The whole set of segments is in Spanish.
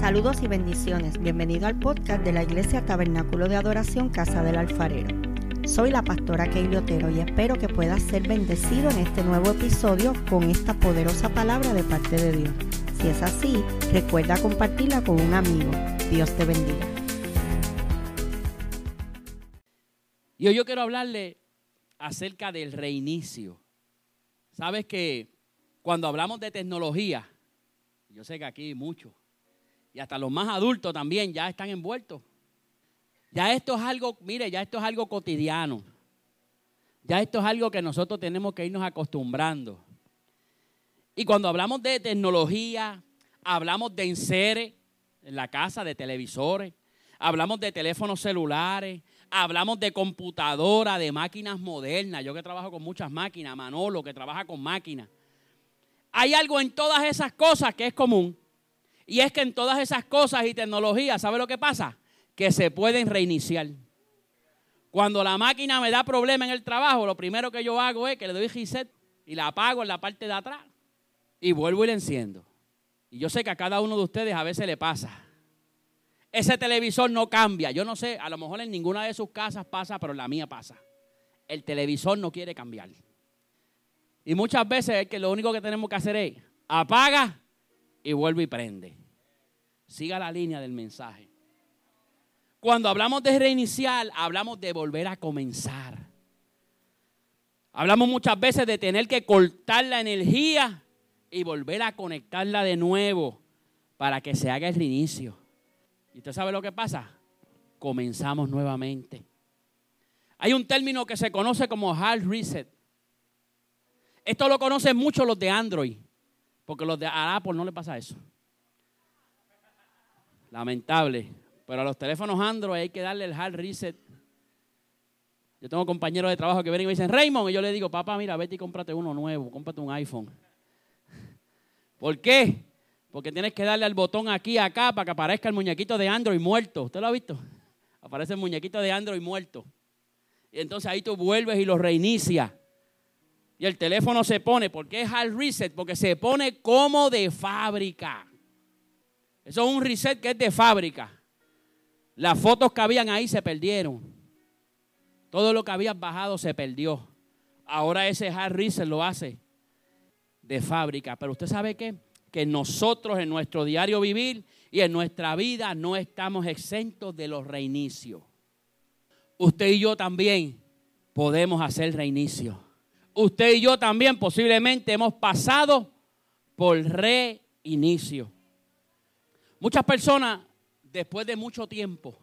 Saludos y bendiciones. Bienvenido al podcast de la Iglesia Tabernáculo de Adoración Casa del Alfarero. Soy la pastora Keili Otero y espero que puedas ser bendecido en este nuevo episodio con esta poderosa palabra de parte de Dios. Si es así, recuerda compartirla con un amigo. Dios te bendiga. Y hoy yo quiero hablarle acerca del reinicio. Sabes que cuando hablamos de tecnología, yo sé que aquí muchos, y hasta los más adultos también ya están envueltos. Ya esto es algo, mire, ya esto es algo cotidiano. Ya esto es algo que nosotros tenemos que irnos acostumbrando. Y cuando hablamos de tecnología, hablamos de enseres en la casa, de televisores, hablamos de teléfonos celulares, hablamos de computadora, de máquinas modernas. Yo que trabajo con muchas máquinas, Manolo que trabaja con máquinas. Hay algo en todas esas cosas que es común. Y es que en todas esas cosas y tecnologías, ¿sabe lo que pasa? Que se pueden reiniciar. Cuando la máquina me da problema en el trabajo, lo primero que yo hago es que le doy reset y la apago en la parte de atrás. Y vuelvo y la enciendo. Y yo sé que a cada uno de ustedes a veces le pasa. Ese televisor no cambia. Yo no sé, a lo mejor en ninguna de sus casas pasa, pero en la mía pasa. El televisor no quiere cambiar. Y muchas veces es que lo único que tenemos que hacer es apaga y vuelve y prende. Siga la línea del mensaje. Cuando hablamos de reiniciar, hablamos de volver a comenzar. Hablamos muchas veces de tener que cortar la energía y volver a conectarla de nuevo para que se haga el reinicio. ¿Y usted sabe lo que pasa? Comenzamos nuevamente. Hay un término que se conoce como hard reset. Esto lo conocen mucho los de Android. Porque los de Apple no le pasa eso. Lamentable. Pero a los teléfonos Android hay que darle el hard reset. Yo tengo compañeros de trabajo que vienen y me dicen, Raymond, y yo le digo, papá, mira, vete y cómprate uno nuevo, cómprate un iPhone. ¿Por qué? Porque tienes que darle al botón aquí, acá, para que aparezca el muñequito de Android muerto. ¿Usted lo ha visto? Aparece el muñequito de Android muerto. Y entonces ahí tú vuelves y lo reinicia. Y el teléfono se pone, ¿por qué es hard reset? Porque se pone como de fábrica. Eso es un reset que es de fábrica. Las fotos que habían ahí se perdieron. Todo lo que habías bajado se perdió. Ahora ese hard reset lo hace de fábrica. Pero usted sabe qué? Que nosotros en nuestro diario vivir y en nuestra vida no estamos exentos de los reinicios. Usted y yo también podemos hacer reinicio usted y yo también posiblemente hemos pasado por reinicio. Muchas personas, después de mucho tiempo,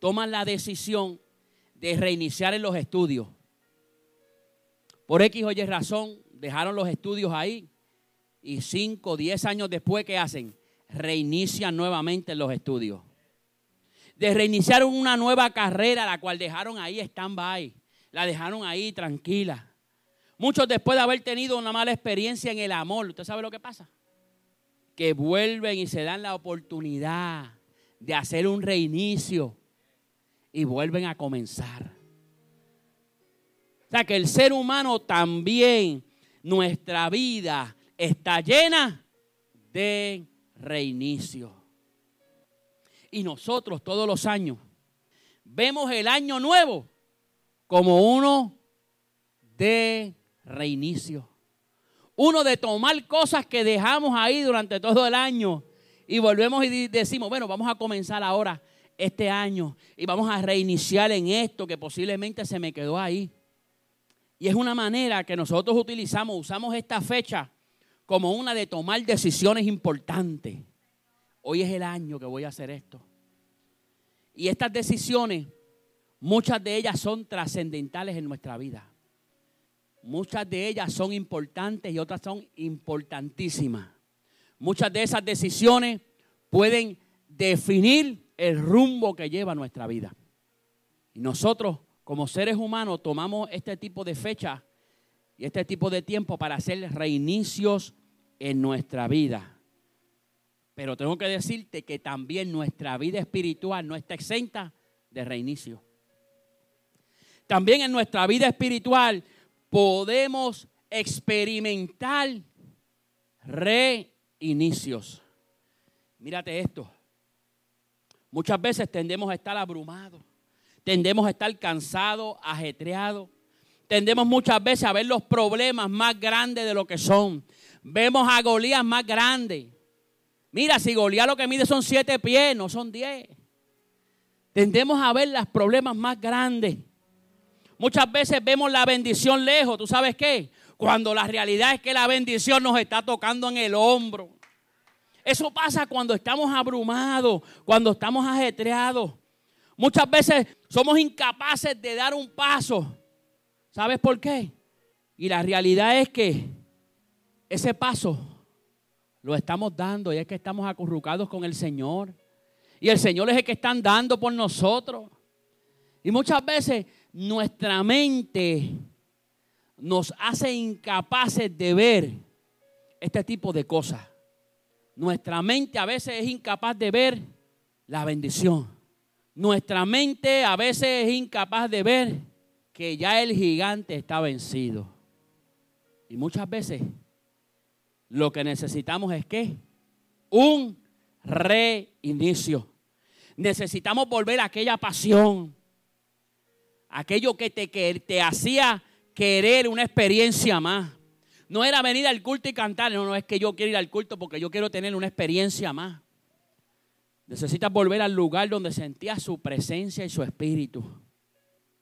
toman la decisión de reiniciar en los estudios. Por X o Y razón, dejaron los estudios ahí y 5, 10 años después, ¿qué hacen? Reinician nuevamente los estudios. De reiniciar una nueva carrera, la cual dejaron ahí stand-by, la dejaron ahí tranquila. Muchos después de haber tenido una mala experiencia en el amor, ¿usted sabe lo que pasa? Que vuelven y se dan la oportunidad de hacer un reinicio y vuelven a comenzar. O sea que el ser humano también, nuestra vida está llena de reinicio. Y nosotros todos los años vemos el año nuevo como uno de reinicio. Uno de tomar cosas que dejamos ahí durante todo el año y volvemos y decimos, bueno, vamos a comenzar ahora este año y vamos a reiniciar en esto que posiblemente se me quedó ahí. Y es una manera que nosotros utilizamos, usamos esta fecha como una de tomar decisiones importantes. Hoy es el año que voy a hacer esto. Y estas decisiones, muchas de ellas son trascendentales en nuestra vida. Muchas de ellas son importantes y otras son importantísimas. Muchas de esas decisiones pueden definir el rumbo que lleva nuestra vida. Y nosotros, como seres humanos, tomamos este tipo de fecha y este tipo de tiempo para hacer reinicios en nuestra vida. Pero tengo que decirte que también nuestra vida espiritual no está exenta de reinicio. También en nuestra vida espiritual podemos experimentar reinicios. Mírate esto. Muchas veces tendemos a estar abrumados, tendemos a estar cansados, ajetreados. Tendemos muchas veces a ver los problemas más grandes de lo que son. Vemos a Golías más grande. Mira, si Golías lo que mide son siete pies, no son diez. Tendemos a ver los problemas más grandes. Muchas veces vemos la bendición lejos. ¿Tú sabes qué? Cuando la realidad es que la bendición nos está tocando en el hombro. Eso pasa cuando estamos abrumados, cuando estamos ajetreados. Muchas veces somos incapaces de dar un paso. ¿Sabes por qué? Y la realidad es que ese paso lo estamos dando y es que estamos acurrucados con el Señor. Y el Señor es el que está dando por nosotros. Y muchas veces nuestra mente nos hace incapaces de ver este tipo de cosas. Nuestra mente a veces es incapaz de ver la bendición. Nuestra mente a veces es incapaz de ver que ya el gigante está vencido. Y muchas veces lo que necesitamos es que un reinicio. Necesitamos volver a aquella pasión, aquello que te, que te hacía querer una experiencia más. No era venir al culto y cantar, no, no es que yo quiero ir al culto porque yo quiero tener una experiencia más. Necesitas volver al lugar donde sentías su presencia y su espíritu.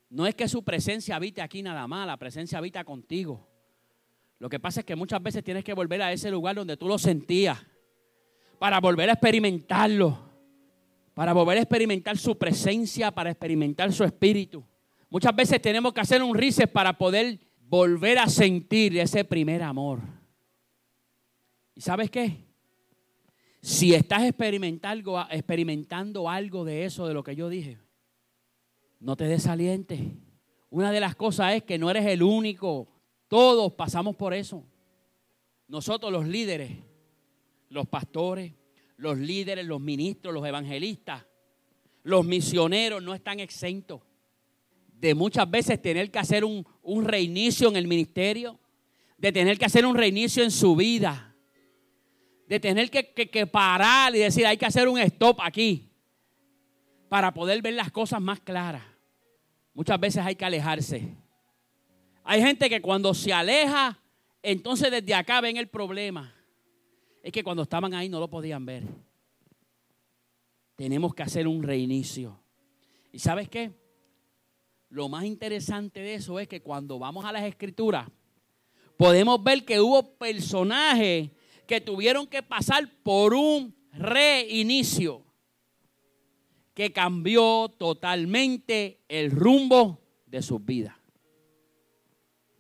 No es que su presencia habite aquí nada más, la presencia habita contigo. Lo que pasa es que muchas veces tienes que volver a ese lugar donde tú lo sentías para volver a experimentarlo, para volver a experimentar su presencia, para experimentar su espíritu. Muchas veces tenemos que hacer un reset para poder volver a sentir ese primer amor. ¿Y sabes qué? Si estás experimentando, experimentando algo de eso, de lo que yo dije, no te desalientes. Una de las cosas es que no eres el único. Todos pasamos por eso. Nosotros los líderes, los pastores, los líderes, los ministros, los evangelistas, los misioneros no están exentos de muchas veces tener que hacer un, reinicio en el ministerio, de tener que hacer un reinicio en su vida, de tener que, que, parar y decir, hay que hacer un stop aquí para poder ver las cosas más claras. Muchas veces hay que alejarse. Hay gente que cuando se aleja, entonces desde acá ven el problema. Es que cuando estaban ahí no lo podían ver. Tenemos que hacer un reinicio. ¿Y sabes qué? Lo más interesante de eso es que cuando vamos a las escrituras, podemos ver que hubo personajes que tuvieron que pasar por un reinicio que cambió totalmente el rumbo de sus vidas.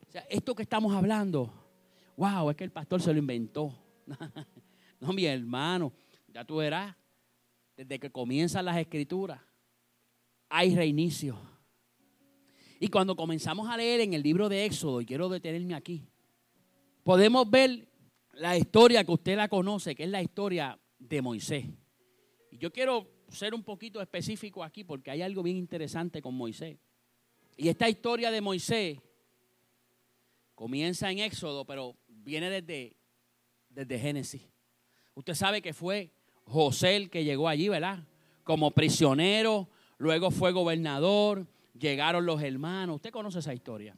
O sea, esto que estamos hablando, wow, es que el pastor se lo inventó. no, mi hermano, ya tú verás, desde que comienzan las escrituras, hay reinicio. Y cuando comenzamos a leer en el libro de Éxodo, y quiero detenerme aquí, podemos ver la historia que usted la conoce, que es la historia de Moisés. Y yo quiero ser un poquito específico aquí porque hay algo bien interesante con Moisés. Y esta historia de Moisés comienza en Éxodo, pero viene desde, desde Génesis. Usted sabe que fue José el que llegó allí, ¿verdad? Como prisionero, luego fue gobernador, llegaron los hermanos. Usted conoce esa historia.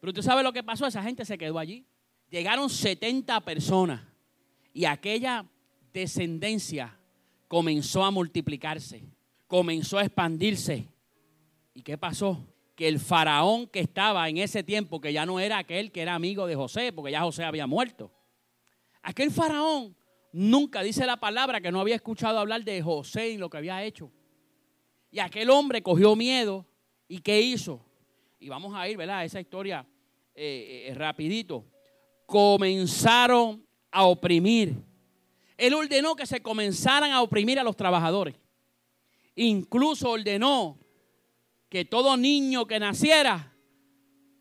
Pero usted sabe lo que pasó, esa gente se quedó allí. Llegaron 70 personas y aquella descendencia comenzó a multiplicarse, comenzó a expandirse. ¿Y qué pasó? Que el faraón que estaba en ese tiempo, que ya no era aquel que era amigo de José, porque ya José había muerto, aquel faraón nunca dice la palabra que no había escuchado hablar de José y lo que había hecho. Y aquel hombre cogió miedo ¿Y qué hizo? Y vamos a ir, ¿verdad? Esa historia eh, eh, rapidito. Comenzaron a oprimir. Él ordenó que se comenzaran a oprimir a los trabajadores. Incluso ordenó que todo niño que naciera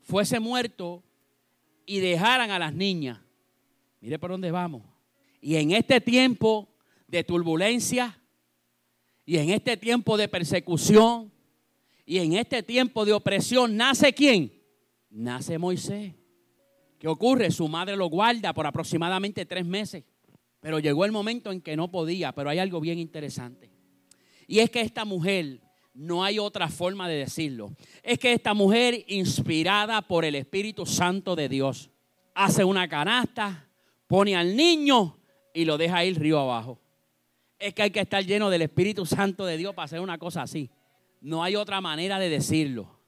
fuese muerto y dejaran a las niñas. Mire por dónde vamos. Y en este tiempo de turbulencia y en este tiempo de persecución y en este tiempo de opresión, ¿nace quién? Nace Moisés. ¿Qué ocurre? Su madre lo guarda por aproximadamente tres meses. Pero llegó el momento en que no podía, pero hay algo bien interesante. Y es que esta mujer, no hay otra forma de decirlo, es que esta mujer inspirada por el Espíritu Santo de Dios, hace una canasta, pone al niño y lo deja ir río abajo. Es que hay que estar lleno del Espíritu Santo de Dios para hacer una cosa así. No hay otra manera de decirlo.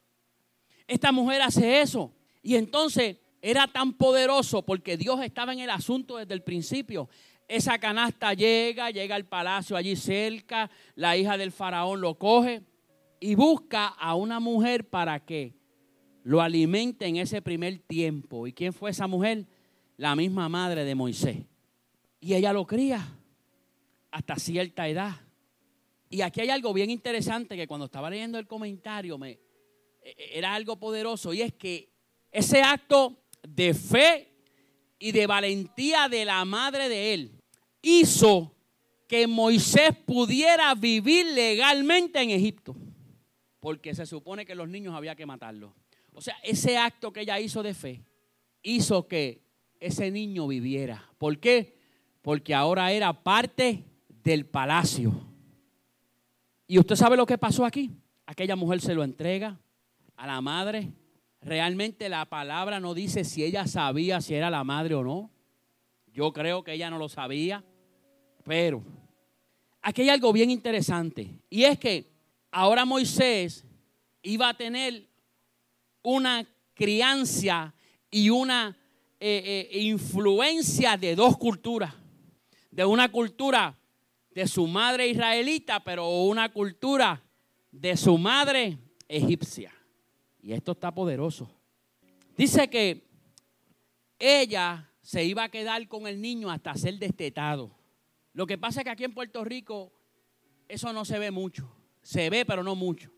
Esta mujer hace eso. Y entonces era tan poderoso porque Dios estaba en el asunto desde el principio. Esa canasta llega, llega al palacio allí cerca, la hija del faraón lo coge y busca a una mujer para que lo alimente en ese primer tiempo. ¿Y quién fue esa mujer? La misma madre de Moisés. Y ella lo cría hasta cierta edad. Y aquí hay algo bien interesante que cuando estaba leyendo el comentario me, e, e, era algo poderoso y es que ese acto de fe y de valentía de la madre de él hizo que Moisés pudiera vivir legalmente en Egipto. Porque se supone que los niños había que matarlos. O sea, ese acto que ella hizo de fe hizo que ese niño viviera. ¿Por qué? Porque ahora era parte del palacio. ¿Y usted sabe lo que pasó aquí? Aquella mujer se lo entrega a la madre. Realmente la palabra no dice si ella sabía si era la madre o no. Yo creo que ella no lo sabía. Pero aquí hay algo bien interesante. Y es que ahora Moisés iba a tener una crianza y una eh, eh, influencia de dos culturas. De una cultura de su madre israelita, pero una cultura de su madre egipcia. Y esto está poderoso. Dice que ella se iba a quedar con el niño hasta ser destetado. Lo que pasa es que aquí en Puerto Rico eso no se ve mucho. Se ve, pero no mucho.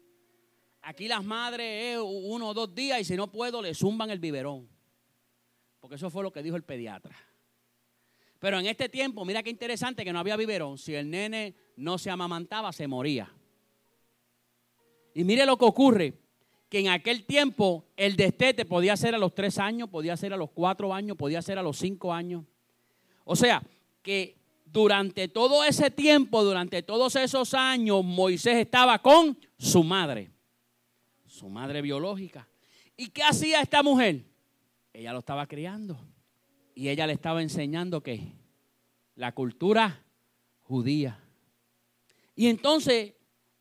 Aquí las madres uno o dos días y si no puedo le zumban el biberón. Porque eso fue lo que dijo el pediatra. Pero en este tiempo, mira qué interesante que no había biberón. Si el nene no se amamantaba, se moría. Y mire lo que ocurre, que en aquel tiempo el destete podía ser a los tres años, podía ser a los cuatro años, podía ser a los cinco años. O sea, que durante todo ese tiempo, durante todos esos años, Moisés estaba con su madre, su madre biológica. ¿Y qué hacía esta mujer? Ella lo estaba criando. Y ella le estaba enseñando que la cultura judía. Y entonces,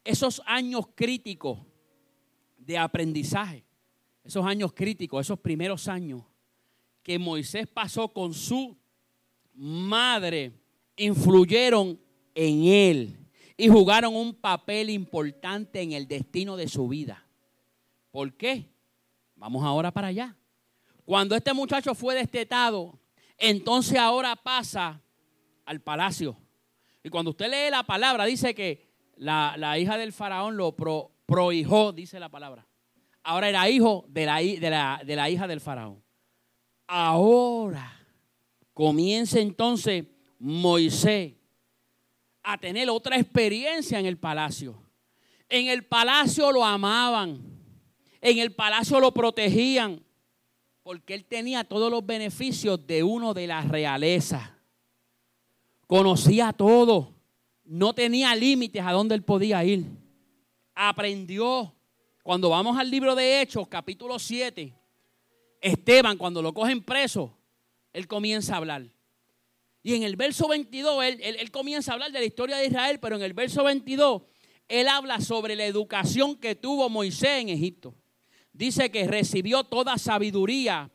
esos años críticos de aprendizaje, esos años críticos, esos primeros años que Moisés pasó con su madre, influyeron en él y jugaron un papel importante en el destino de su vida. ¿Por qué? Vamos ahora para allá. Cuando este muchacho fue destetado, entonces ahora pasa al palacio. Y cuando usted lee la palabra, dice que la, hija del faraón lo prohijó, dice la palabra. Ahora era hijo de la, de, de la hija del faraón. Ahora comienza entonces Moisés a tener otra experiencia en el palacio. En el palacio lo amaban, en el palacio lo protegían, porque él tenía todos los beneficios de uno de la realeza. Conocía todo, no tenía límites a dónde él podía ir. Aprendió. Cuando vamos al libro de Hechos, capítulo 7, Esteban, cuando lo cogen preso, él comienza a hablar. Y en el verso 22, él, él, comienza a hablar de la historia de Israel, pero en el verso 22, él habla sobre la educación que tuvo Moisés en Egipto dice que recibió toda sabiduría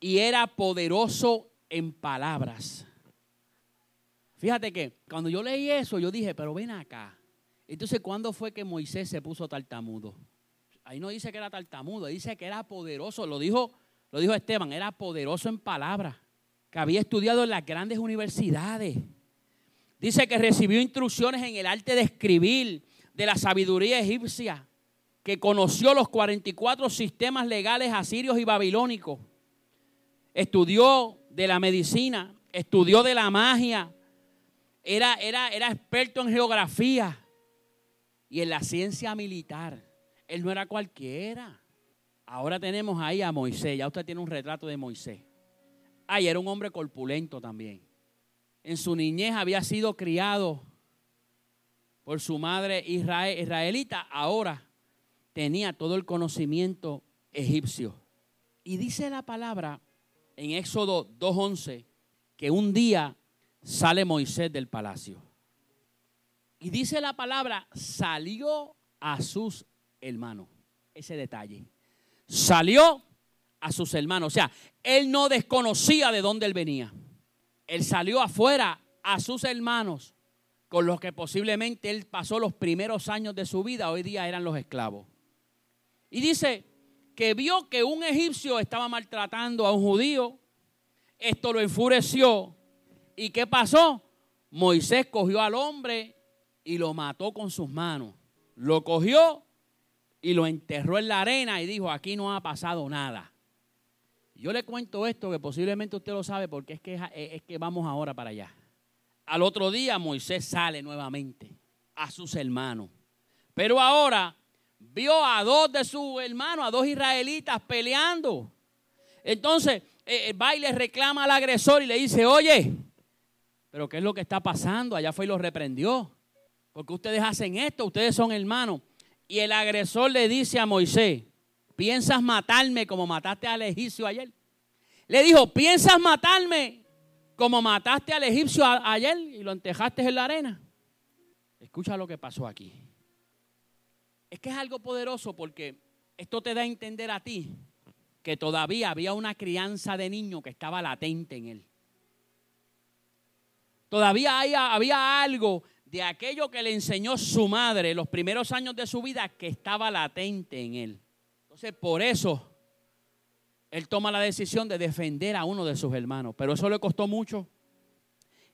y era poderoso en palabras. Fíjate que cuando yo leí eso, yo dije, pero ven acá. Entonces, ¿cuándo fue que Moisés se puso tartamudo? Ahí no dice que era tartamudo, dice que era poderoso. Lo dijo, lo dijo Esteban, era poderoso en palabras, que había estudiado en las grandes universidades. Dice que recibió instrucciones en el arte de escribir, de la sabiduría egipcia que conoció los 44 sistemas legales asirios y babilónicos. Estudió de la medicina, estudió de la magia, era, era, era experto en geografía y en la ciencia militar. Él no era cualquiera. Ahora tenemos ahí a Moisés. Ya usted tiene un retrato de Moisés. Ay, era un hombre corpulento también. en su niñez había sido criado por su madre israelita, ahora tenía todo el conocimiento egipcio. Y dice la palabra en Éxodo 2.11 que un día sale Moisés del palacio. Y dice la palabra, salió a sus hermanos. Ese detalle. Salió a sus hermanos. O sea, él no desconocía de dónde él venía. Él salió afuera a sus hermanos, con los que posiblemente él pasó los primeros años de su vida, hoy día eran los esclavos. Y dice que vio que un egipcio estaba maltratando a un judío. Esto lo enfureció. ¿Y qué pasó? Moisés cogió al hombre y lo mató con sus manos. Lo cogió y lo enterró en la arena y dijo, aquí no ha pasado nada. Yo le cuento esto que posiblemente usted lo sabe porque es que, es que vamos ahora para allá. Al otro día Moisés sale nuevamente a sus hermanos. Pero ahora vio a dos de sus hermanos, a dos israelitas peleando. Entonces eh, va y le reclama al agresor y le dice, oye, pero ¿qué es lo que está pasando? Allá fue y lo reprendió. Porque ustedes hacen esto, ustedes son hermanos. Y el agresor le dice a Moisés, ¿piensas matarme como mataste al egipcio ayer? Le dijo, ¿piensas matarme como mataste al egipcio ayer y lo entejaste en la arena? Escucha lo que pasó aquí. Es que es algo poderoso porque esto te da a entender a ti que todavía había una crianza de niño que estaba latente en él. Todavía había algo de aquello que le enseñó su madre los primeros años de su vida que estaba latente en él. Entonces, por eso, él toma la decisión de defender a uno de sus hermanos. Pero eso le costó mucho.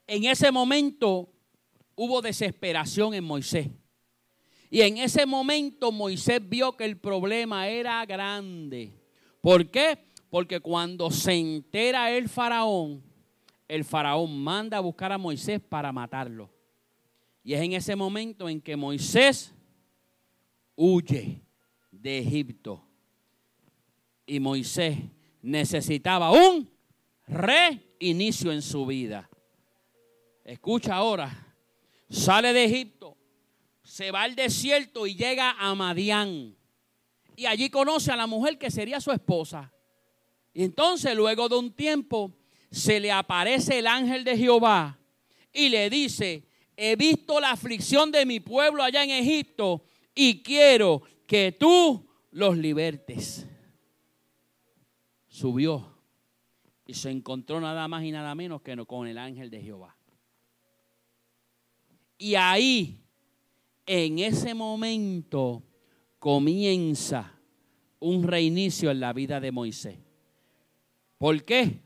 En ese momento hubo desesperación en Moisés. Y en ese momento Moisés vio que el problema era grande. ¿Por qué? Porque cuando se entera el faraón, el faraón manda a buscar a Moisés para matarlo. Y es en ese momento en que Moisés huye de Egipto. Y Moisés necesitaba un reinicio en su vida. Escucha ahora, sale de Egipto, se va al desierto y llega a Madián. Y allí conoce a la mujer que sería su esposa. Y entonces luego de un tiempo se le aparece el ángel de Jehová y le dice, he visto la aflicción de mi pueblo allá en Egipto y quiero que tú los libertes. Subió y se encontró nada más y nada menos que con el ángel de Jehová. Y ahí, en ese momento, comienza un reinicio en la vida de Moisés. ¿Por qué?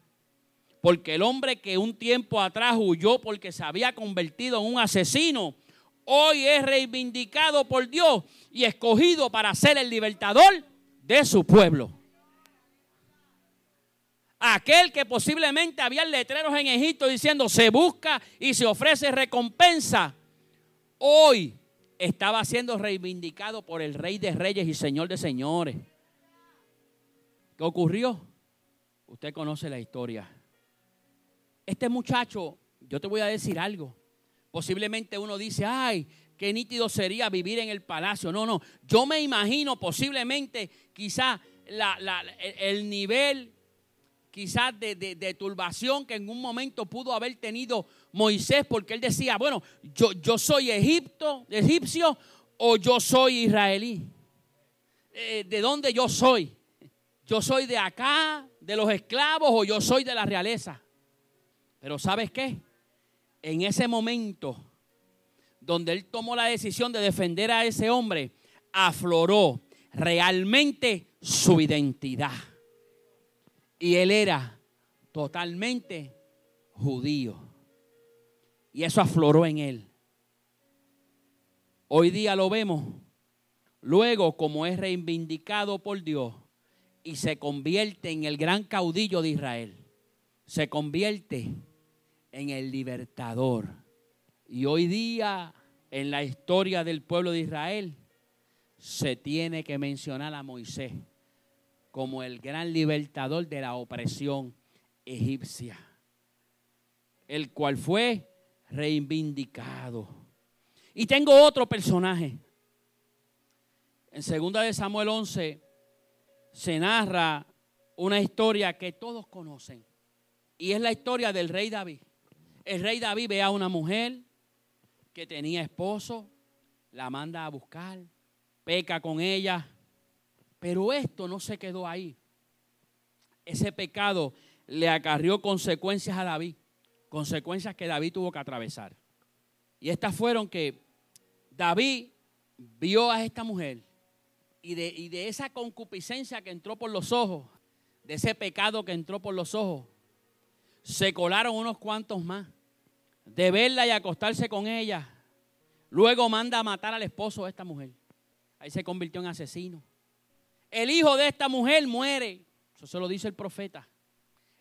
Porque el hombre que un tiempo atrás huyó porque se había convertido en un asesino, hoy es reivindicado por Dios y escogido para ser el libertador de su pueblo. Aquel que posiblemente había letreros en Egipto diciendo se busca y se ofrece recompensa, hoy estaba siendo reivindicado por el Rey de Reyes y Señor de Señores. ¿Qué ocurrió? Usted conoce la historia. Este muchacho, yo te voy a decir algo. Posiblemente uno dice, ay, qué nítido sería vivir en el palacio. No, no, yo me imagino posiblemente quizá el nivel quizás de, de, turbación que en un momento pudo haber tenido Moisés, porque él decía, bueno, yo, yo soy Egipto, egipcio o yo soy israelí. Eh, ¿De dónde yo soy? ¿Yo soy de acá, de los esclavos o yo soy de la realeza? Pero ¿sabes qué? En ese momento donde él tomó la decisión de defender a ese hombre, afloró realmente su identidad. Y él era totalmente judío. Y eso afloró en él. Hoy día lo vemos. Luego, como es reivindicado por Dios y se convierte en el gran caudillo de Israel, se convierte en el libertador. Y hoy día, en la historia del pueblo de Israel, se tiene que mencionar a Moisés como el gran libertador de la opresión egipcia. el cual fue reivindicado. Y tengo otro personaje. En 2 de Samuel 11 se narra una historia que todos conocen. Y es la historia del rey David. El rey David ve a una mujer que tenía esposo, la manda a buscar, peca con ella. Pero esto no se quedó ahí. Ese pecado le acarrió consecuencias a David, consecuencias que David tuvo que atravesar. Y estas fueron que David vio a esta mujer y de, y de esa concupiscencia que entró por los ojos, de ese pecado que entró por los ojos, se colaron unos cuantos más. De verla y acostarse con ella. Luego manda a matar al esposo de esta mujer. Ahí se convirtió en asesino. El hijo de esta mujer muere. Eso se lo dice el profeta.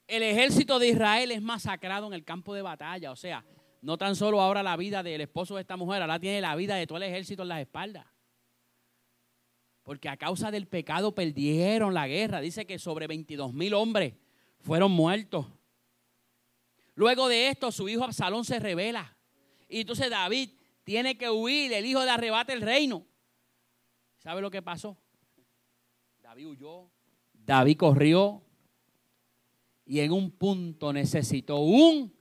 El ejército de Israel es masacrado en el campo de batalla. O sea, no tan solo ahora la vida del esposo de esta mujer, ahora tiene la vida de todo el ejército en las espaldas. Porque a causa del pecado perdieron la guerra. Dice que sobre 22 mil hombres fueron muertos. Luego de esto, su hijo Absalón se revela. Y entonces David tiene que huir, el hijo de arrebate el reino. ¿Sabe lo que pasó? David huyó, David corrió y en un punto necesitó un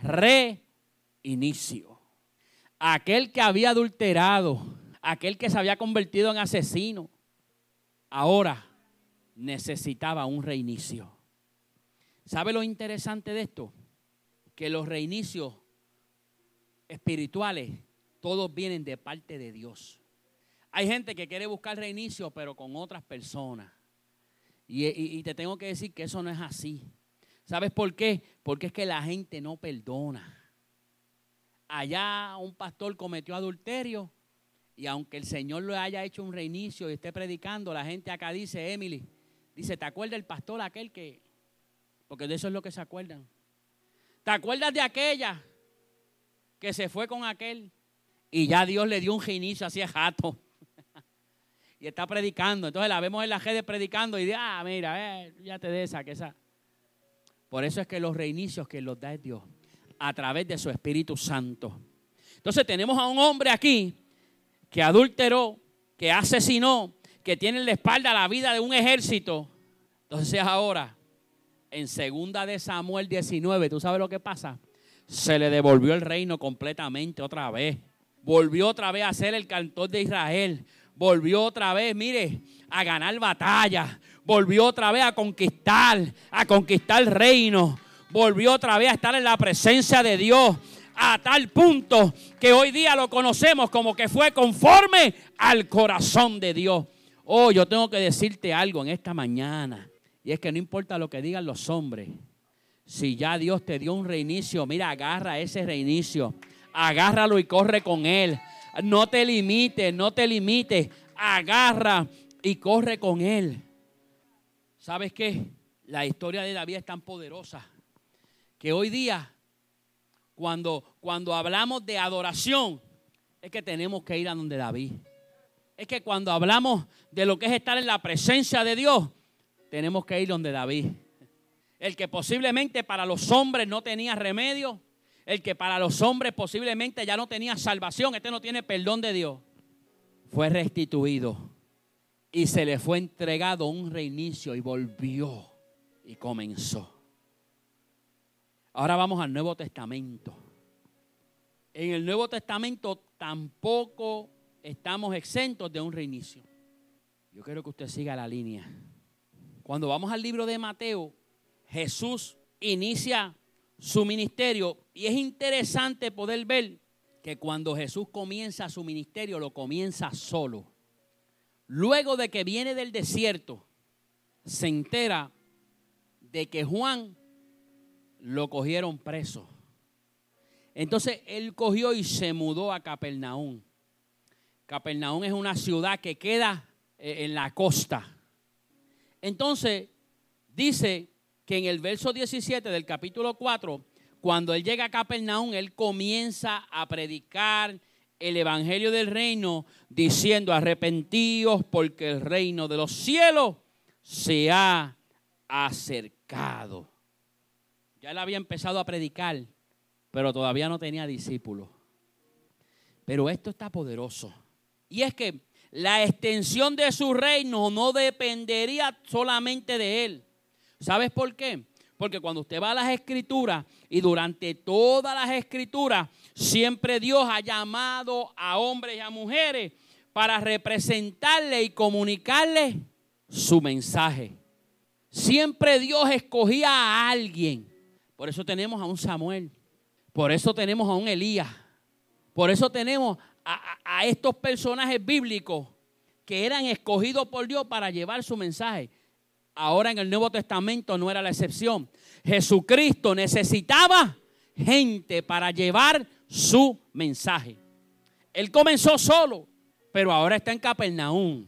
reinicio. Aquel que había adulterado, aquel que se había convertido en asesino, ahora necesitaba un reinicio. ¿Sabe lo interesante de esto? que los reinicios espirituales todos vienen de parte de Dios. Hay gente que quiere buscar reinicio, pero con otras personas. Y, y, te tengo que decir que eso no es así. ¿Sabes por qué? Porque es que la gente no perdona. Allá un pastor cometió adulterio y aunque el Señor le haya hecho un reinicio y esté predicando, la gente acá dice, Emily, dice, ¿te acuerdas del pastor aquel que? Porque de eso es lo que se acuerdan. ¿Te acuerdas de aquella que se fue con aquel? Y ya Dios le dio un inicio así a jato. y está predicando. Entonces la vemos en la redes predicando y dice, ah, mira, eh, ya te de esa, que esa. Por eso es que los reinicios que los da es Dios a través de su Espíritu Santo. Entonces tenemos a un hombre aquí que adulteró, que asesinó, que tiene en la espalda la vida de un ejército. Entonces ahora en segunda de Samuel 19, ¿tú sabes lo que pasa? Se le devolvió el reino completamente otra vez. Volvió otra vez a ser el cantor de Israel. Volvió otra vez, mire, a ganar batalla. Volvió otra vez a conquistar, a conquistar el reino. Volvió otra vez a estar en la presencia de Dios a tal punto que hoy día lo conocemos como que fue conforme al corazón de Dios. Oh, yo tengo que decirte algo en esta mañana. Y es que no importa lo que digan los hombres. Si ya Dios te dio un reinicio, mira, agarra ese reinicio. Agárralo y corre con él. No te limites, no te limites. Agarra y corre con él. ¿Sabes qué? La historia de David es tan poderosa que hoy día, cuando, cuando hablamos de adoración, es que tenemos que ir a donde David. Es que cuando hablamos de lo que es estar en la presencia de Dios, tenemos que ir donde David. El que posiblemente para los hombres no tenía remedio. El que para los hombres posiblemente ya no tenía salvación. Este no tiene perdón de Dios. Fue restituido. Y se le fue entregado un reinicio y volvió y comenzó. Ahora vamos al Nuevo Testamento. En el Nuevo Testamento tampoco estamos exentos de un reinicio. Yo quiero que usted siga la línea. Cuando vamos al libro de Mateo, Jesús inicia su ministerio y es interesante poder ver que cuando Jesús comienza su ministerio lo comienza solo. Luego de que viene del desierto, se entera de que Juan lo cogieron preso. Entonces él cogió y se mudó a Capernaum. Capernaum es una ciudad que queda eh, en la costa. Entonces, dice que en el verso 17 del capítulo 4, cuando él llega a Capernaum, él comienza a predicar el evangelio del reino, diciendo, arrepentíos porque el reino de los cielos se ha acercado. Ya él había empezado a predicar pero todavía no tenía discípulos. Pero esto está poderoso. Y es que la extensión de su reino no dependería solamente de él. ¿Sabes por qué? Porque cuando usted va a las escrituras y durante todas las escrituras, siempre Dios ha llamado a hombres y a mujeres para representarle y comunicarle su mensaje. Siempre Dios escogía a alguien. Por eso tenemos a un Samuel. Por eso tenemos a un Elías. Por eso tenemos a, estos personajes bíblicos que eran escogidos por Dios para llevar su mensaje. Ahora en el Nuevo Testamento no era la excepción. Jesucristo necesitaba gente para llevar su mensaje. Él comenzó solo, pero ahora está en Capernaum.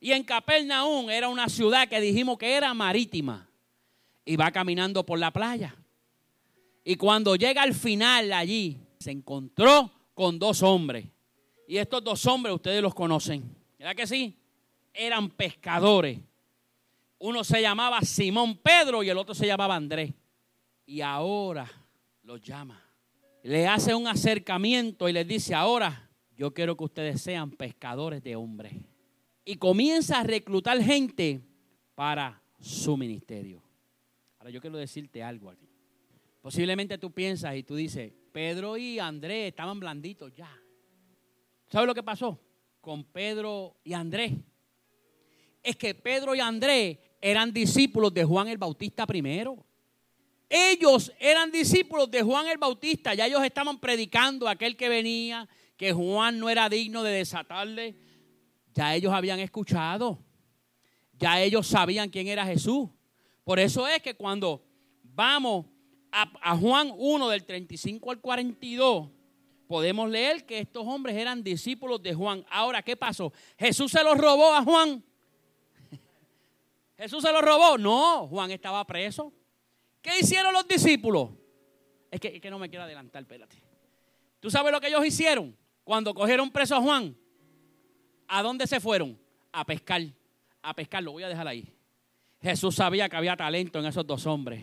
Y en Capernaum era una ciudad que dijimos que era marítima. Y va caminando por la playa. Y cuando llega al final allí, se encontró con dos hombres. Y estos dos hombres ustedes los conocen. ¿Verdad que sí? Eran pescadores. Uno se llamaba Simón Pedro y el otro se llamaba Andrés. Y ahora los llama. Le hace un acercamiento y les dice, ahora yo quiero que ustedes sean pescadores de hombres. Y comienza a reclutar gente para su ministerio. Ahora yo quiero decirte algo aquí. Posiblemente tú piensas y tú dices, Pedro y Andrés estaban blanditos ya. ¿Sabes lo que pasó con Pedro y Andrés? Es que Pedro y Andrés eran discípulos de Juan el Bautista primero. Ellos eran discípulos de Juan el Bautista, ya ellos estaban predicando a aquel que venía, que Juan no era digno de desatarle. Ya ellos habían escuchado, ya ellos sabían quién era Jesús. Por eso es que cuando vamos a, a Juan 1 del 35 al 42, podemos leer que estos hombres eran discípulos de Juan. Ahora, ¿qué pasó? ¿Jesús se los robó a Juan? ¿Jesús se los robó? No, Juan estaba preso. ¿Qué hicieron los discípulos? Es que, no me quiero adelantar, espérate. ¿Tú sabes lo que ellos hicieron cuando cogieron preso a Juan? ¿A dónde se fueron? A pescar. A pescar, lo voy a dejar ahí. Jesús sabía que había talento en esos dos hombres.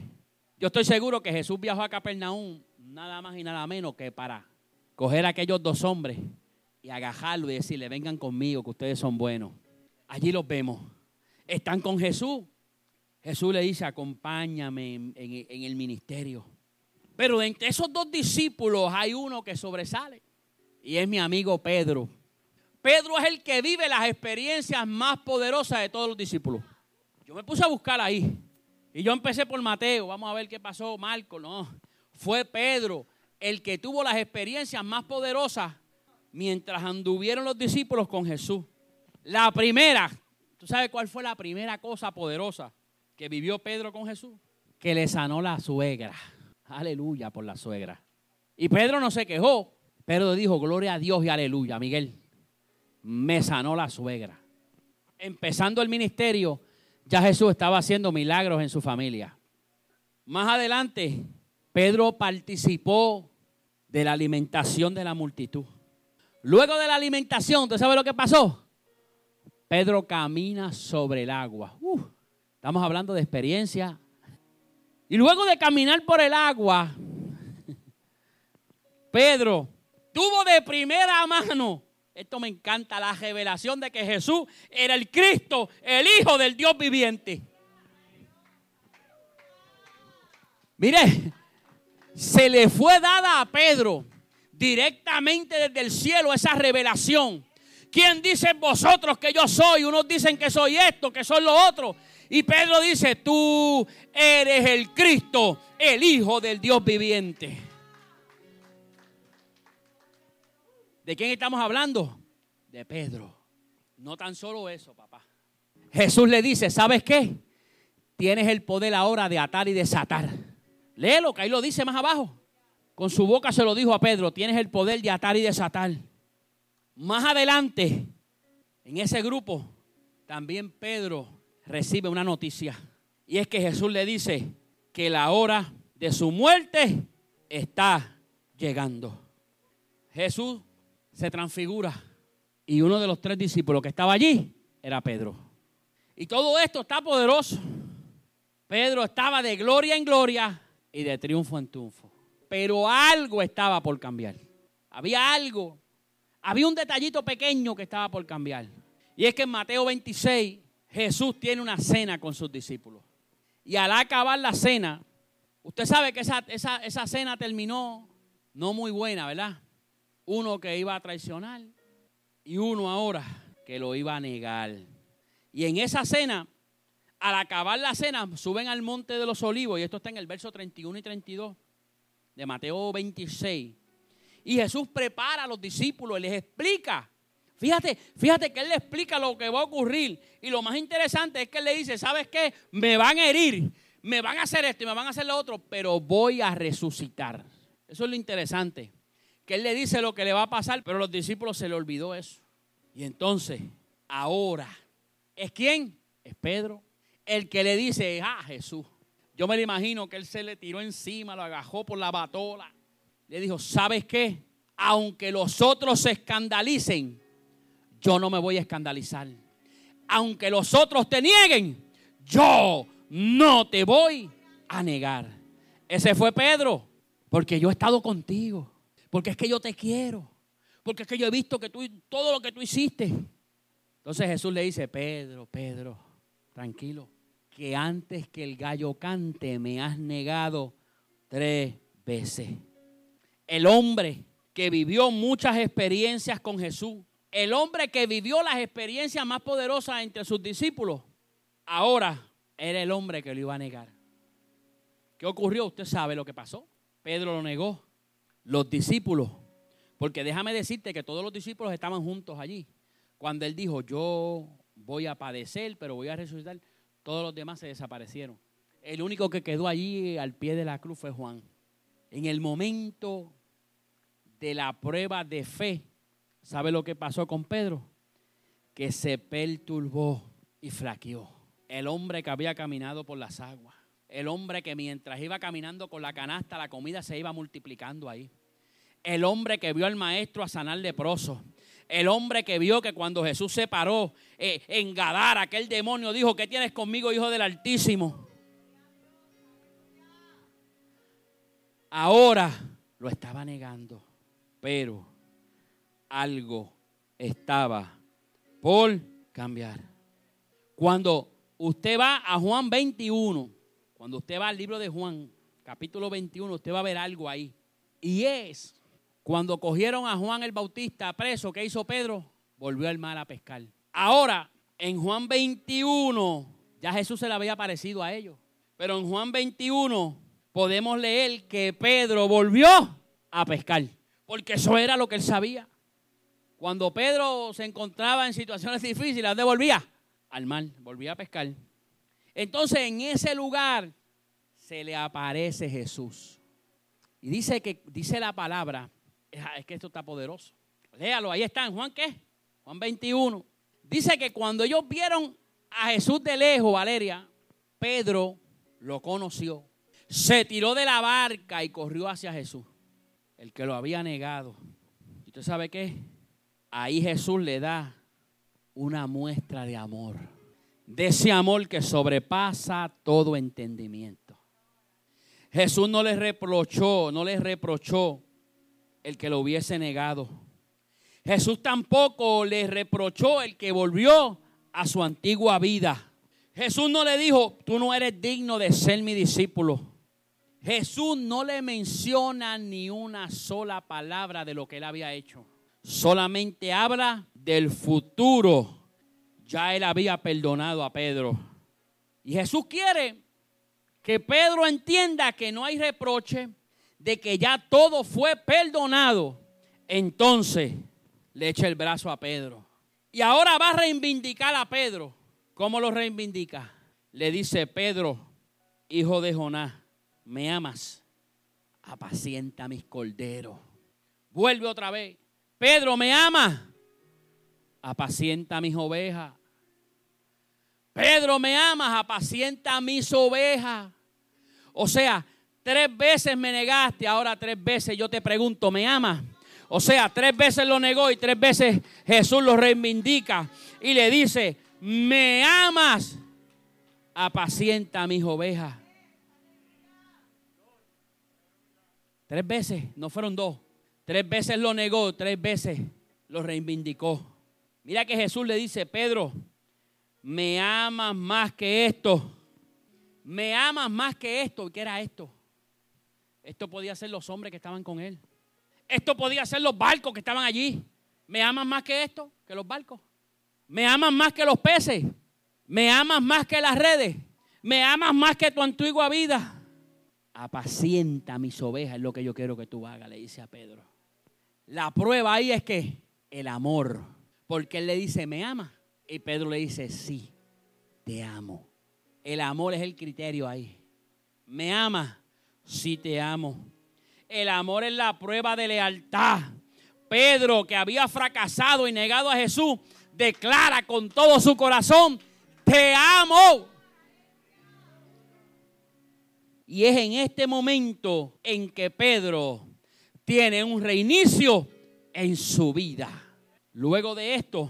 Yo estoy seguro que Jesús viajó a Capernaum nada más y nada menos que para coger a aquellos dos hombres y agajarlo y decirle, vengan conmigo, que ustedes son buenos. Allí los vemos. Están con Jesús. Jesús le dice, acompáñame en, el ministerio. Pero entre esos dos discípulos hay uno que sobresale. Y es mi amigo Pedro. Pedro es el que vive las experiencias más poderosas de todos los discípulos. Yo me puse a buscar ahí. Y yo empecé por Mateo. Vamos a ver qué pasó. Marco, no. Fue Pedro el que tuvo las experiencias más poderosas mientras anduvieron los discípulos con Jesús. La primera, ¿tú sabes cuál fue la primera cosa poderosa que vivió Pedro con Jesús? Que le sanó la suegra. Aleluya por la suegra. Y Pedro no se quejó. Pedro dijo, gloria a Dios y aleluya, Miguel. Me sanó la suegra. Empezando el ministerio, ya Jesús estaba haciendo milagros en su familia. Más adelante, Pedro participó de la alimentación de la multitud. Luego de la alimentación, ¿usted sabe lo que pasó? Pedro camina sobre el agua. Estamos hablando de experiencia. Y luego de caminar por el agua, Pedro tuvo de primera mano, esto me encanta, la revelación de que Jesús era el Cristo, el Hijo del Dios viviente. Mire, se le fue dada a Pedro directamente desde el cielo esa revelación. ¿Quién dice vosotros que yo soy? Unos dicen que soy esto, que soy lo otro. Y Pedro dice, tú eres el Cristo, el Hijo del Dios viviente. ¿De quién estamos hablando? De Pedro. No tan solo eso, papá. Jesús le dice, ¿sabes qué? Tienes el poder ahora de atar y desatar. Léelo, que ahí lo dice más abajo. Con su boca se lo dijo a Pedro, tienes el poder de atar y desatar. Más adelante, en ese grupo, también Pedro recibe una noticia. Y es que Jesús le dice que la hora de su muerte está llegando. Jesús se transfigura y uno de los tres discípulos que estaba allí era Pedro. Y todo esto está poderoso. Pedro estaba de gloria en gloria y de triunfo en triunfo. Pero algo estaba por cambiar. Había algo. Había un detallito pequeño que estaba por cambiar. Y es que en Mateo 26 Jesús tiene una cena con sus discípulos. Y al acabar la cena, usted sabe que esa, esa cena terminó no muy buena, ¿verdad? Uno que iba a traicionar y uno ahora que lo iba a negar. Y en esa cena, al acabar la cena, suben al monte de los olivos, y esto está en el verso 31 y 32 de Mateo 26. Y Jesús prepara a los discípulos y les explica. Fíjate, fíjate que Él le explica lo que va a ocurrir. Y lo más interesante es que Él le dice, ¿sabes qué? Me van a herir, me van a hacer esto y me van a hacer lo otro, pero voy a resucitar. Eso es lo interesante. Que Él le dice lo que le va a pasar, pero a los discípulos se le olvidó eso. Y entonces, ahora, ¿es quién? Es Pedro. El que le dice, ah, Jesús. Yo me lo imagino que Él se le tiró encima, lo agajó por la batola le dijo, ¿sabes qué? Aunque los otros se escandalicen, yo no me voy a escandalizar. Aunque los otros te nieguen, yo no te voy a negar. Ese fue Pedro, porque yo he estado contigo, porque es que yo te quiero, porque es que yo he visto que tú todo lo que tú hiciste. Entonces Jesús le dice, Pedro, Pedro, tranquilo, que antes que el gallo cante me has negado tres veces el hombre que vivió muchas experiencias con Jesús, el hombre que vivió las experiencias más poderosas entre sus discípulos, ahora era el hombre que lo iba a negar. ¿Qué ocurrió? Usted sabe lo que pasó. Pedro lo negó. Los discípulos, porque déjame decirte que todos los discípulos estaban juntos allí. Cuando él dijo, yo voy a padecer, pero voy a resucitar, todos los demás se desaparecieron. El único que quedó allí al pie de la cruz fue Juan. En el momento de la prueba de fe, ¿sabe lo que pasó con Pedro? Que se perturbó y flaqueó. El hombre que había caminado por las aguas. El hombre que mientras iba caminando con la canasta, la comida se iba multiplicando ahí. El hombre que vio al maestro a sanar leproso. El hombre que vio que cuando Jesús se paró eh, en Gadara, aquel demonio dijo, ¿qué tienes conmigo, hijo del Altísimo? Ahora lo estaba negando pero algo estaba por cambiar. Cuando usted va a Juan 21, cuando usted va al libro de Juan, capítulo 21, usted va a ver algo ahí. Y es cuando cogieron a Juan el Bautista preso, ¿qué hizo Pedro? Volvió al mar a pescar. Ahora, en Juan 21, ya Jesús se le había parecido a ellos. Pero en Juan 21 podemos leer que Pedro volvió a pescar porque eso era lo que él sabía. Cuando Pedro se encontraba en situaciones difíciles, ¿dónde volvía? Al mar, volvía a pescar. Entonces en ese lugar se le aparece Jesús. Y dice que dice la palabra, es que esto está poderoso. Léalo, ahí está, en Juan qué? Juan 21. Dice que cuando ellos vieron a Jesús de lejos, Valeria, Pedro lo conoció. Se tiró de la barca y corrió hacia Jesús el que lo había negado. ¿Y usted sabe qué? Ahí Jesús le da una muestra de amor. De ese amor que sobrepasa todo entendimiento. Jesús no le reprochó, no le reprochó el que lo hubiese negado. Jesús tampoco le reprochó el que volvió a su antigua vida. Jesús no le dijo, tú no eres digno de ser mi discípulo. Jesús no le menciona ni una sola palabra de lo que él había hecho. Solamente habla del futuro. Ya él había perdonado a Pedro. Y Jesús quiere que Pedro entienda que no hay reproche, de que ya todo fue perdonado. Entonces le echa el brazo a Pedro. Y ahora va a reivindicar a Pedro. ¿Cómo lo reivindica? Le dice, Pedro, hijo de Jonás me amas, apacienta mis corderos. Vuelve otra vez. Pedro, me ama, apacienta mis ovejas. Pedro, me amas, apacienta mis ovejas. O sea, tres veces me negaste, ahora tres veces yo te pregunto, ¿me amas? O sea, tres veces lo negó y tres veces Jesús lo reivindica y le dice, me amas, apacienta mis ovejas. Tres veces, no fueron dos. Tres veces lo negó, tres veces lo reivindicó. Mira que Jesús le dice, Pedro, me amas más que esto. Me amas más que esto. ¿Qué era esto? Esto podía ser los hombres que estaban con él. Esto podía ser los barcos que estaban allí. ¿Me amas más que esto? Que los barcos. ¿Me amas más que los peces? ¿Me amas más que las redes? ¿Me amas más que tu antigua vida? Apacienta mis ovejas, es lo que yo quiero que tú hagas, le dice a Pedro. La prueba ahí es que el amor, porque él le dice, ¿me ama? Y Pedro le dice, sí, te amo. El amor es el criterio ahí. ¿Me ama? Sí, te amo. El amor es la prueba de lealtad. Pedro, que había fracasado y negado a Jesús, declara con todo su corazón, te amo. Y es en este momento en que Pedro tiene un reinicio en su vida. Luego de esto,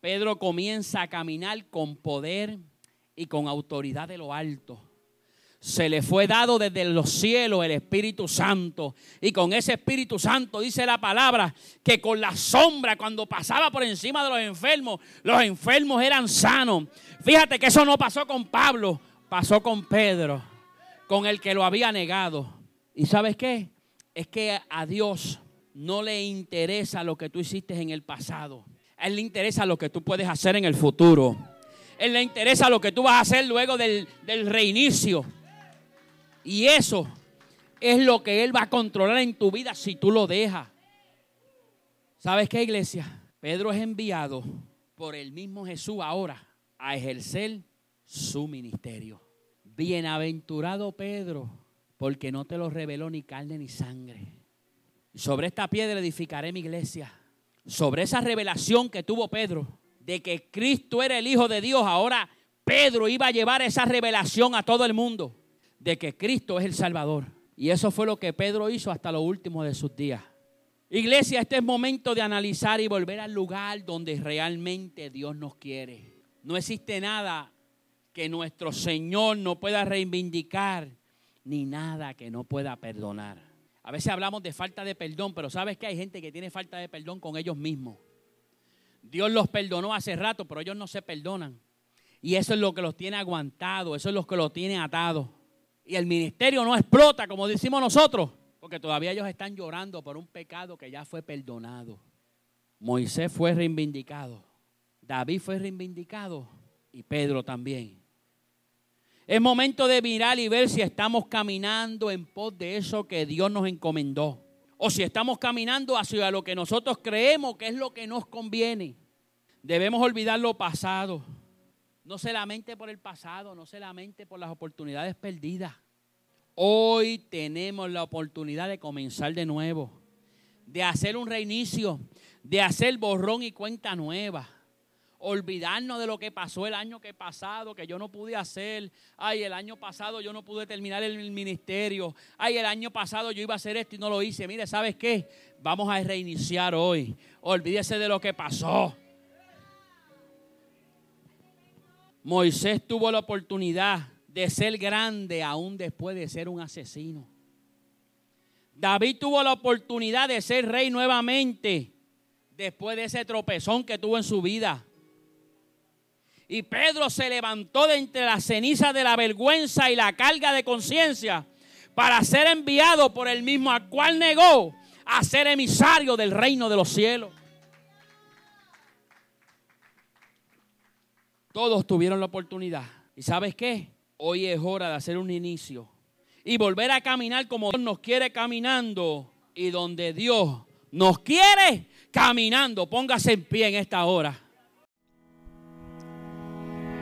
Pedro comienza a caminar con poder y con autoridad de lo alto. Se le fue dado desde los cielos el Espíritu Santo. Y con ese Espíritu Santo dice la palabra que con la sombra cuando pasaba por encima de los enfermos, los enfermos eran sanos. Fíjate que eso no pasó con Pablo, pasó con Pedro, con el que lo había negado. ¿Y sabes qué? Es que a Dios no le interesa lo que tú hiciste en el pasado. Él le interesa lo que tú puedes hacer en el futuro. Él le interesa lo que tú vas a hacer luego del, del reinicio. Y eso es lo que Él va a controlar en tu vida si tú lo dejas. ¿Sabes qué, iglesia? Pedro es enviado por el mismo Jesús ahora a ejercer su ministerio. Bienaventurado Pedro, porque no te lo reveló ni carne ni sangre. Sobre esta piedra edificaré mi iglesia. Sobre esa revelación que tuvo Pedro de que Cristo era el Hijo de Dios, ahora Pedro iba a llevar esa revelación a todo el mundo de que Cristo es el Salvador. Y eso fue lo que Pedro hizo hasta lo último de sus días. Iglesia, este es momento de analizar y volver al lugar donde realmente Dios nos quiere. No existe nada que nuestro Señor no pueda reivindicar, ni nada que no pueda perdonar. A veces hablamos de falta de perdón, pero sabes que hay gente que tiene falta de perdón con ellos mismos. Dios los perdonó hace rato, pero ellos no se perdonan. Y eso es lo que los tiene aguantados, eso es lo que los tiene atados. Y el ministerio no explota, como decimos nosotros, porque todavía ellos están llorando por un pecado que ya fue perdonado. Moisés fue reivindicado, David fue reivindicado y Pedro también. Es momento de mirar y ver si estamos caminando en pos de eso que Dios nos encomendó. O si estamos caminando hacia lo que nosotros creemos que es lo que nos conviene. Debemos olvidar lo pasado. No se lamente por el pasado, no se lamente por las oportunidades perdidas. Hoy tenemos la oportunidad de comenzar de nuevo, de hacer un reinicio, de hacer borrón y cuenta nueva. Olvidarnos de lo que pasó el año que pasado, que yo no pude hacer. Ay, el año pasado yo no pude terminar el ministerio. Ay, el año pasado yo iba a hacer esto y no lo hice. Mire, ¿sabes qué? Vamos a reiniciar hoy. Olvídese de lo que pasó. Moisés tuvo la oportunidad de ser grande aún después de ser un asesino. David tuvo la oportunidad de ser rey nuevamente después de ese tropezón que tuvo en su vida. Y Pedro se levantó de entre la ceniza de la vergüenza y la carga de conciencia para ser enviado por el mismo al cual negó a ser emisario del reino de los cielos. Todos tuvieron la oportunidad. ¿Y sabes qué? Hoy es hora de hacer un inicio y volver a caminar como Dios nos quiere caminando y donde Dios nos quiere caminando. Póngase en pie en esta hora.